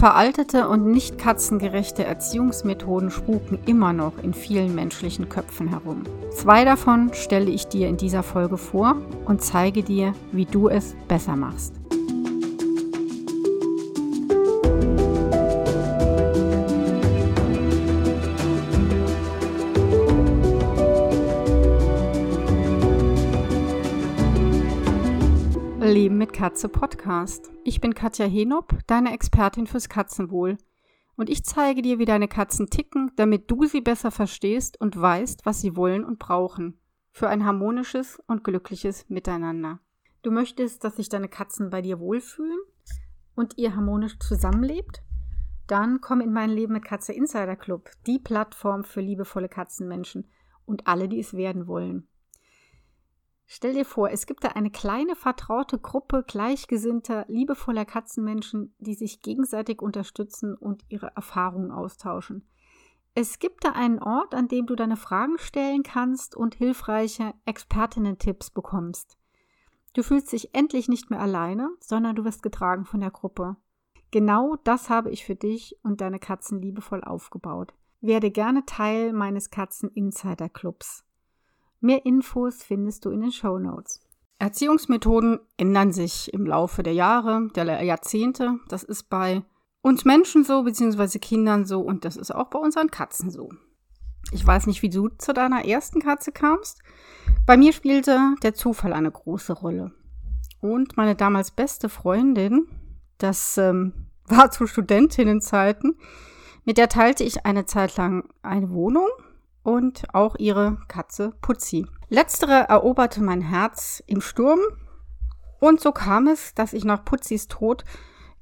Veraltete und nicht katzengerechte Erziehungsmethoden spuken immer noch in vielen menschlichen Köpfen herum. Zwei davon stelle ich dir in dieser Folge vor und zeige dir, wie du es besser machst. Katze Podcast. Ich bin Katja Henop, deine Expertin fürs Katzenwohl. Und ich zeige dir, wie deine Katzen ticken, damit du sie besser verstehst und weißt, was sie wollen und brauchen. Für ein harmonisches und glückliches Miteinander. Du möchtest, dass sich deine Katzen bei dir wohlfühlen und ihr harmonisch zusammenlebt? Dann komm in mein Leben mit Katze Insider Club, die Plattform für liebevolle Katzenmenschen und alle, die es werden wollen. Stell dir vor, es gibt da eine kleine vertraute Gruppe gleichgesinnter, liebevoller Katzenmenschen, die sich gegenseitig unterstützen und ihre Erfahrungen austauschen. Es gibt da einen Ort, an dem du deine Fragen stellen kannst und hilfreiche Expertinnen-Tipps bekommst. Du fühlst dich endlich nicht mehr alleine, sondern du wirst getragen von der Gruppe. Genau das habe ich für dich und deine Katzen liebevoll aufgebaut. Werde gerne Teil meines Katzen Insider Clubs. Mehr Infos findest du in den Show Notes. Erziehungsmethoden ändern sich im Laufe der Jahre, der Jahrzehnte. Das ist bei uns Menschen so, beziehungsweise Kindern so und das ist auch bei unseren Katzen so. Ich weiß nicht, wie du zu deiner ersten Katze kamst. Bei mir spielte der Zufall eine große Rolle. Und meine damals beste Freundin, das ähm, war zu Studentinnenzeiten, mit der teilte ich eine Zeit lang eine Wohnung und auch ihre Katze Putzi. Letztere eroberte mein Herz im Sturm und so kam es, dass ich nach Putzis Tod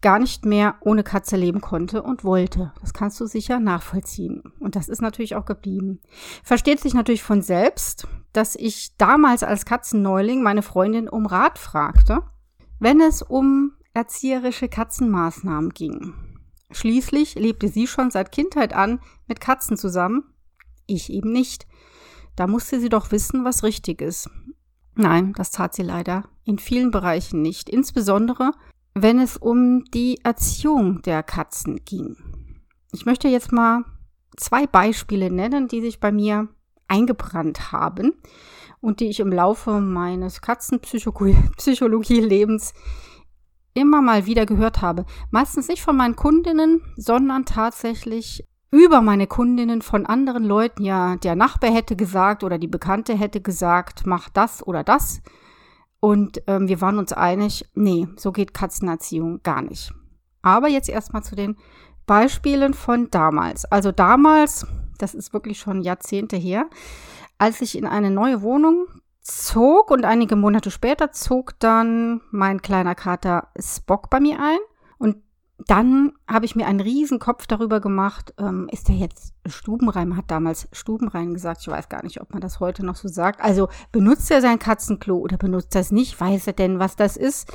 gar nicht mehr ohne Katze leben konnte und wollte. Das kannst du sicher nachvollziehen. Und das ist natürlich auch geblieben. Versteht sich natürlich von selbst, dass ich damals als Katzenneuling meine Freundin um Rat fragte, wenn es um erzieherische Katzenmaßnahmen ging. Schließlich lebte sie schon seit Kindheit an mit Katzen zusammen ich eben nicht. Da musste sie doch wissen, was richtig ist. Nein, das tat sie leider in vielen Bereichen nicht, insbesondere wenn es um die Erziehung der Katzen ging. Ich möchte jetzt mal zwei Beispiele nennen, die sich bei mir eingebrannt haben und die ich im Laufe meines Katzenpsychologie-Lebens immer mal wieder gehört habe. Meistens nicht von meinen Kundinnen, sondern tatsächlich über meine Kundinnen von anderen Leuten, ja, der Nachbar hätte gesagt oder die Bekannte hätte gesagt, mach das oder das. Und ähm, wir waren uns einig, nee, so geht Katzenerziehung gar nicht. Aber jetzt erstmal zu den Beispielen von damals. Also damals, das ist wirklich schon Jahrzehnte her, als ich in eine neue Wohnung zog und einige Monate später zog dann mein kleiner Kater Spock bei mir ein. Und dann habe ich mir einen riesen Kopf darüber gemacht, ähm, ist der jetzt Stubenrein? Man hat damals Stubenrein gesagt. Ich weiß gar nicht, ob man das heute noch so sagt. Also benutzt er sein Katzenklo oder benutzt er es nicht? Weiß er denn, was das ist?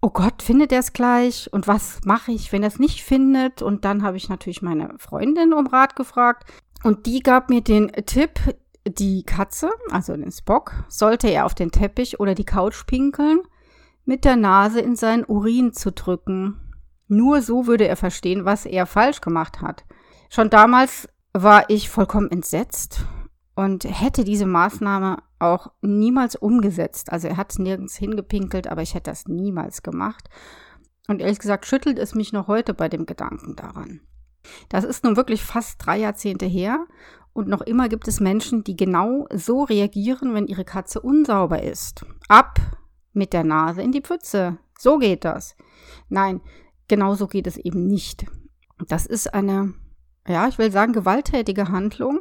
Oh Gott, findet er es gleich? Und was mache ich, wenn er es nicht findet? Und dann habe ich natürlich meine Freundin um Rat gefragt. Und die gab mir den Tipp, die Katze, also den Spock, sollte er auf den Teppich oder die Couch pinkeln, mit der Nase in seinen Urin zu drücken. Nur so würde er verstehen, was er falsch gemacht hat. Schon damals war ich vollkommen entsetzt und hätte diese Maßnahme auch niemals umgesetzt. Also er hat nirgends hingepinkelt, aber ich hätte das niemals gemacht. Und ehrlich gesagt schüttelt es mich noch heute bei dem Gedanken daran. Das ist nun wirklich fast drei Jahrzehnte her und noch immer gibt es Menschen, die genau so reagieren, wenn ihre Katze unsauber ist. Ab mit der Nase in die Pfütze. So geht das. Nein, genauso geht es eben nicht. Das ist eine, ja, ich will sagen, gewalttätige Handlung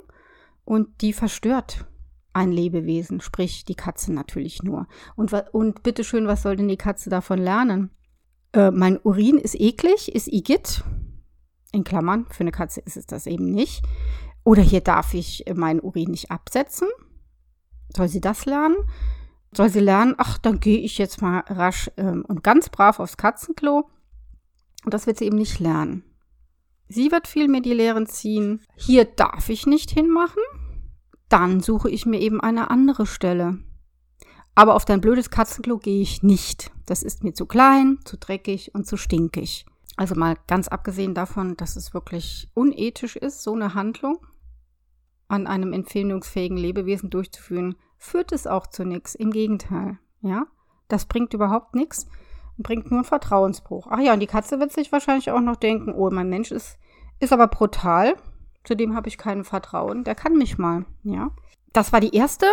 und die verstört ein Lebewesen, sprich die Katze natürlich nur. Und, und bitteschön, was soll denn die Katze davon lernen? Äh, mein Urin ist eklig, ist Igitt. In Klammern, für eine Katze ist es das eben nicht. Oder hier darf ich meinen Urin nicht absetzen. Soll sie das lernen? Soll sie lernen, ach, dann gehe ich jetzt mal rasch ähm, und ganz brav aufs Katzenklo und das wird sie eben nicht lernen. Sie wird vielmehr die Lehren ziehen, hier darf ich nicht hinmachen, dann suche ich mir eben eine andere Stelle. Aber auf dein blödes Katzenklo gehe ich nicht. Das ist mir zu klein, zu dreckig und zu stinkig. Also mal ganz abgesehen davon, dass es wirklich unethisch ist, so eine Handlung an einem empfehlungsfähigen Lebewesen durchzuführen, führt es auch zu nichts. Im Gegenteil, ja. Das bringt überhaupt nichts bringt nur einen Vertrauensbruch. Ach ja, und die Katze wird sich wahrscheinlich auch noch denken, oh, mein Mensch ist, ist aber brutal. Zudem habe ich kein Vertrauen. Der kann mich mal, ja. Das war die erste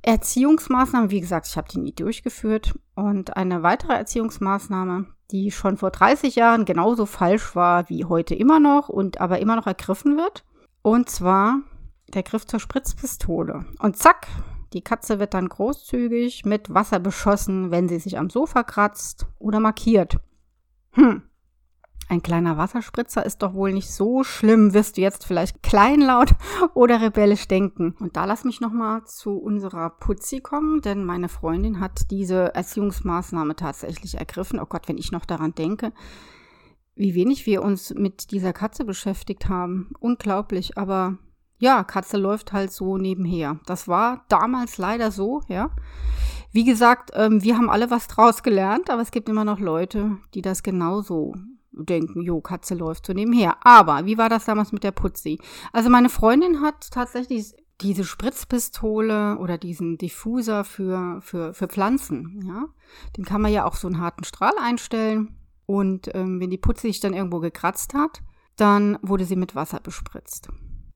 Erziehungsmaßnahme. Wie gesagt, ich habe die nie durchgeführt. Und eine weitere Erziehungsmaßnahme, die schon vor 30 Jahren genauso falsch war wie heute immer noch und aber immer noch ergriffen wird. Und zwar der Griff zur Spritzpistole. Und zack, die Katze wird dann großzügig mit Wasser beschossen, wenn sie sich am Sofa kratzt oder markiert. Hm, ein kleiner Wasserspritzer ist doch wohl nicht so schlimm, wirst du jetzt vielleicht kleinlaut oder rebellisch denken. Und da lass mich nochmal zu unserer Putzi kommen, denn meine Freundin hat diese Erziehungsmaßnahme tatsächlich ergriffen. Oh Gott, wenn ich noch daran denke, wie wenig wir uns mit dieser Katze beschäftigt haben. Unglaublich, aber ja, Katze läuft halt so nebenher. Das war damals leider so, ja. Wie gesagt, ähm, wir haben alle was draus gelernt, aber es gibt immer noch Leute, die das genauso denken, jo, Katze läuft so nebenher. Aber wie war das damals mit der Putzi? Also meine Freundin hat tatsächlich diese Spritzpistole oder diesen Diffuser für, für, für Pflanzen, ja. Den kann man ja auch so einen harten Strahl einstellen. Und ähm, wenn die Putzi sich dann irgendwo gekratzt hat, dann wurde sie mit Wasser bespritzt.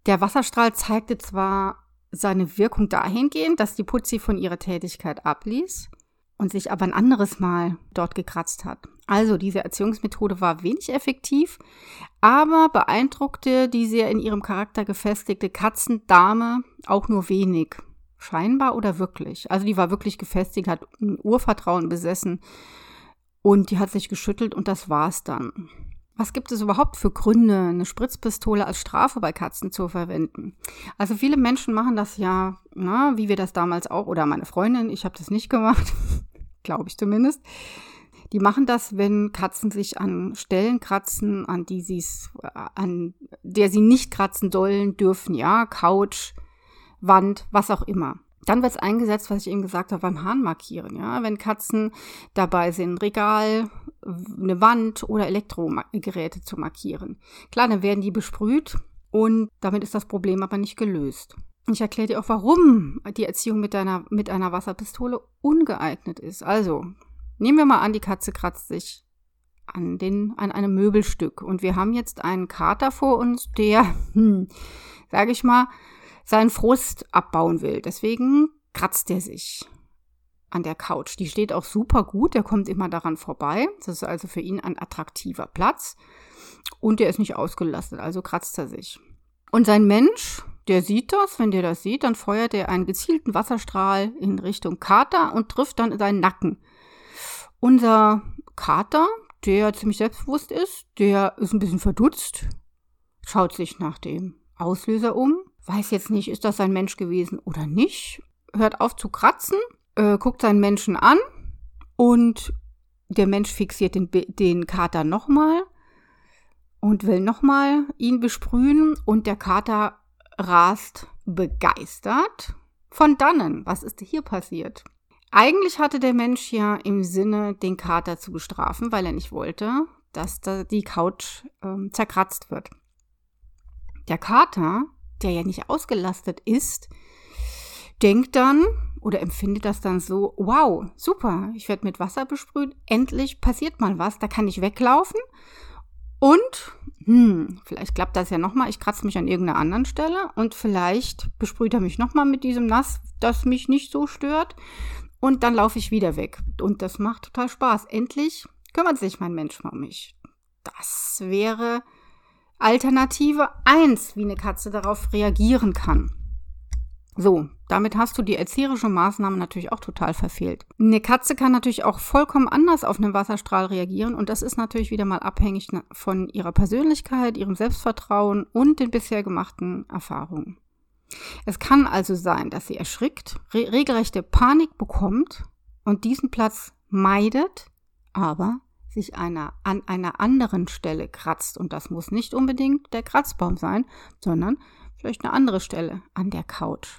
Der Wasserstrahl zeigte zwar seine Wirkung dahingehend, dass die Putzi von ihrer Tätigkeit abließ und sich aber ein anderes Mal dort gekratzt hat. Also diese Erziehungsmethode war wenig effektiv, aber beeindruckte die sehr in ihrem Charakter gefestigte Katzendame auch nur wenig. Scheinbar oder wirklich. Also die war wirklich gefestigt, hat ein Urvertrauen besessen und die hat sich geschüttelt und das war's dann. Was gibt es überhaupt für Gründe, eine Spritzpistole als Strafe bei Katzen zu verwenden? Also viele Menschen machen das ja, na, wie wir das damals auch, oder meine Freundin, ich habe das nicht gemacht, glaube ich zumindest. Die machen das, wenn Katzen sich an Stellen kratzen, an die sie an der sie nicht kratzen sollen, dürfen, ja, Couch, Wand, was auch immer. Dann wird es eingesetzt, was ich eben gesagt habe, beim Hahn markieren. Ja? Wenn Katzen dabei sind, Regal, eine Wand oder Elektrogeräte zu markieren. Klar, dann werden die besprüht und damit ist das Problem aber nicht gelöst. Ich erkläre dir auch, warum die Erziehung mit, deiner, mit einer Wasserpistole ungeeignet ist. Also, nehmen wir mal an, die Katze kratzt sich an, den, an einem Möbelstück und wir haben jetzt einen Kater vor uns, der, hm, sage ich mal, seinen Frust abbauen will. Deswegen kratzt er sich an der Couch. Die steht auch super gut, der kommt immer daran vorbei. Das ist also für ihn ein attraktiver Platz. Und der ist nicht ausgelastet, also kratzt er sich. Und sein Mensch, der sieht das, wenn der das sieht, dann feuert er einen gezielten Wasserstrahl in Richtung Kater und trifft dann seinen Nacken. Unser Kater, der ziemlich selbstbewusst ist, der ist ein bisschen verdutzt, schaut sich nach dem Auslöser um weiß jetzt nicht, ist das ein Mensch gewesen oder nicht, hört auf zu kratzen, äh, guckt seinen Menschen an und der Mensch fixiert den, den Kater nochmal und will nochmal ihn besprühen und der Kater rast begeistert von dannen. Was ist hier passiert? Eigentlich hatte der Mensch ja im Sinne, den Kater zu bestrafen, weil er nicht wollte, dass da die Couch ähm, zerkratzt wird. Der Kater der ja nicht ausgelastet ist, denkt dann oder empfindet das dann so, wow, super, ich werde mit Wasser besprüht, endlich passiert mal was, da kann ich weglaufen und hm, vielleicht klappt das ja nochmal, ich kratze mich an irgendeiner anderen Stelle und vielleicht besprüht er mich nochmal mit diesem Nass, das mich nicht so stört und dann laufe ich wieder weg und das macht total Spaß. Endlich kümmert sich mein Mensch mal um mich. Das wäre Alternative 1, wie eine Katze darauf reagieren kann. So, damit hast du die erzieherische Maßnahme natürlich auch total verfehlt. Eine Katze kann natürlich auch vollkommen anders auf einen Wasserstrahl reagieren und das ist natürlich wieder mal abhängig von ihrer Persönlichkeit, ihrem Selbstvertrauen und den bisher gemachten Erfahrungen. Es kann also sein, dass sie erschrickt, re regelrechte Panik bekommt und diesen Platz meidet, aber sich einer, an einer anderen Stelle kratzt. Und das muss nicht unbedingt der Kratzbaum sein, sondern vielleicht eine andere Stelle an der Couch.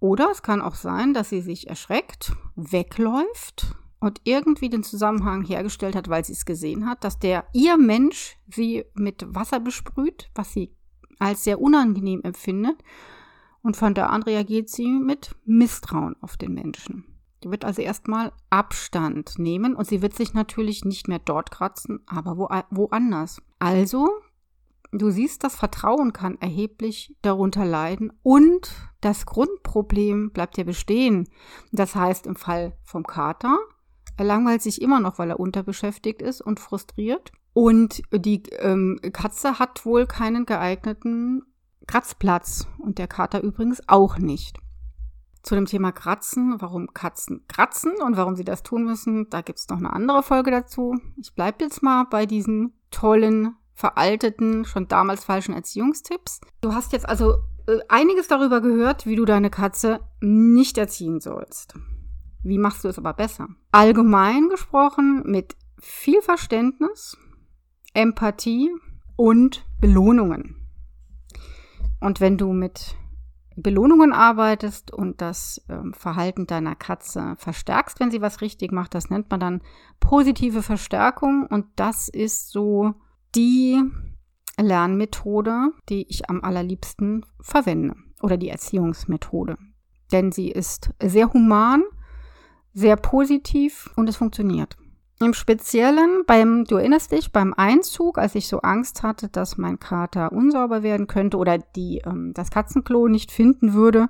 Oder es kann auch sein, dass sie sich erschreckt, wegläuft und irgendwie den Zusammenhang hergestellt hat, weil sie es gesehen hat, dass der ihr Mensch sie mit Wasser besprüht, was sie als sehr unangenehm empfindet. Und von da an reagiert sie mit Misstrauen auf den Menschen. Die wird also erstmal Abstand nehmen und sie wird sich natürlich nicht mehr dort kratzen, aber wo, woanders. Also, du siehst, das Vertrauen kann erheblich darunter leiden und das Grundproblem bleibt ja bestehen. Das heißt, im Fall vom Kater, er langweilt sich immer noch, weil er unterbeschäftigt ist und frustriert. Und die ähm, Katze hat wohl keinen geeigneten Kratzplatz und der Kater übrigens auch nicht. Zu dem Thema Kratzen, warum Katzen kratzen und warum sie das tun müssen, da gibt es noch eine andere Folge dazu. Ich bleibe jetzt mal bei diesen tollen, veralteten, schon damals falschen Erziehungstipps. Du hast jetzt also äh, einiges darüber gehört, wie du deine Katze nicht erziehen sollst. Wie machst du es aber besser? Allgemein gesprochen mit viel Verständnis, Empathie und Belohnungen. Und wenn du mit Belohnungen arbeitest und das ähm, Verhalten deiner Katze verstärkst, wenn sie was richtig macht. Das nennt man dann positive Verstärkung und das ist so die Lernmethode, die ich am allerliebsten verwende oder die Erziehungsmethode. Denn sie ist sehr human, sehr positiv und es funktioniert. Im Speziellen beim, du erinnerst dich, beim Einzug, als ich so Angst hatte, dass mein Kater unsauber werden könnte oder die, ähm, das Katzenklo nicht finden würde.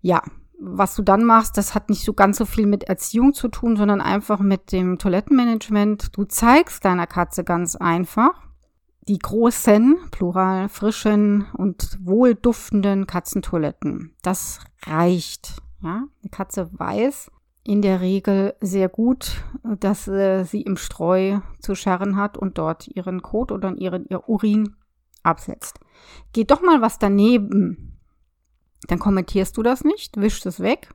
Ja, was du dann machst, das hat nicht so ganz so viel mit Erziehung zu tun, sondern einfach mit dem Toilettenmanagement. Du zeigst deiner Katze ganz einfach die großen, plural frischen und wohlduftenden Katzentoiletten. Das reicht. Ja, die Katze weiß, in der Regel sehr gut, dass äh, sie im Streu zu scharren hat und dort ihren Kot oder ihren ihr Urin absetzt. Geht doch mal was daneben. Dann kommentierst du das nicht, wischst es weg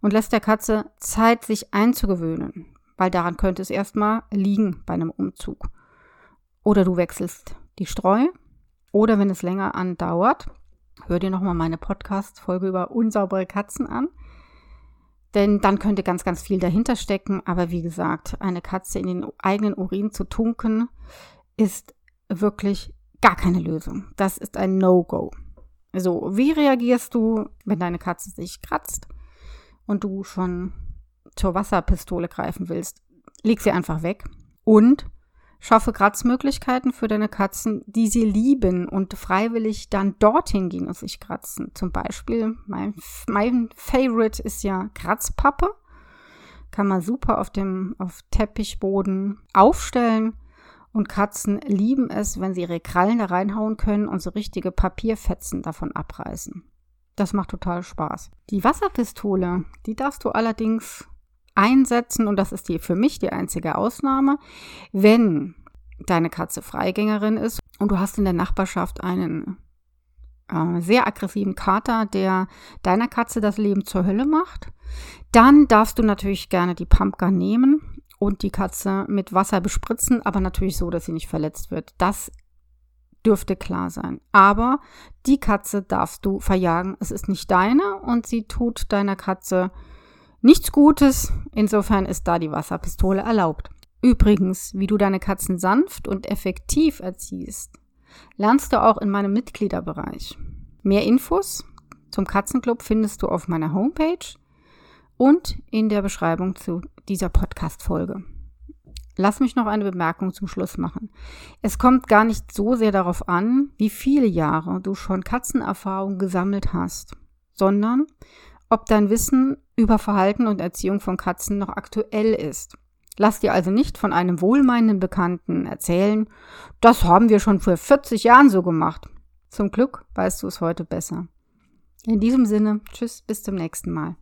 und lässt der Katze Zeit, sich einzugewöhnen, weil daran könnte es erstmal liegen bei einem Umzug. Oder du wechselst die Streu oder wenn es länger andauert, hör dir nochmal meine Podcast-Folge über unsaubere Katzen an. Denn dann könnte ganz, ganz viel dahinter stecken. Aber wie gesagt, eine Katze in den eigenen Urin zu tunken, ist wirklich gar keine Lösung. Das ist ein No-Go. So, wie reagierst du, wenn deine Katze sich kratzt und du schon zur Wasserpistole greifen willst? Leg sie einfach weg und Schaffe Kratzmöglichkeiten für deine Katzen, die sie lieben und freiwillig dann dorthin gehen und sich kratzen. Zum Beispiel, mein, mein Favorite ist ja Kratzpappe. Kann man super auf dem auf Teppichboden aufstellen. Und Katzen lieben es, wenn sie ihre Krallen da reinhauen können und so richtige Papierfetzen davon abreißen. Das macht total Spaß. Die Wasserpistole, die darfst du allerdings einsetzen und das ist die für mich die einzige Ausnahme, wenn deine Katze Freigängerin ist und du hast in der Nachbarschaft einen äh, sehr aggressiven Kater, der deiner Katze das Leben zur Hölle macht, dann darfst du natürlich gerne die Pumpgun nehmen und die Katze mit Wasser bespritzen, aber natürlich so, dass sie nicht verletzt wird. Das dürfte klar sein. Aber die Katze darfst du verjagen. Es ist nicht deine und sie tut deiner Katze nichts Gutes. Insofern ist da die Wasserpistole erlaubt. Übrigens, wie du deine Katzen sanft und effektiv erziehst, lernst du auch in meinem Mitgliederbereich. Mehr Infos zum Katzenclub findest du auf meiner Homepage und in der Beschreibung zu dieser Podcast-Folge. Lass mich noch eine Bemerkung zum Schluss machen. Es kommt gar nicht so sehr darauf an, wie viele Jahre du schon Katzenerfahrung gesammelt hast, sondern ob dein Wissen über Verhalten und Erziehung von Katzen noch aktuell ist. Lass dir also nicht von einem wohlmeinenden Bekannten erzählen, das haben wir schon vor 40 Jahren so gemacht. Zum Glück weißt du es heute besser. In diesem Sinne, tschüss, bis zum nächsten Mal.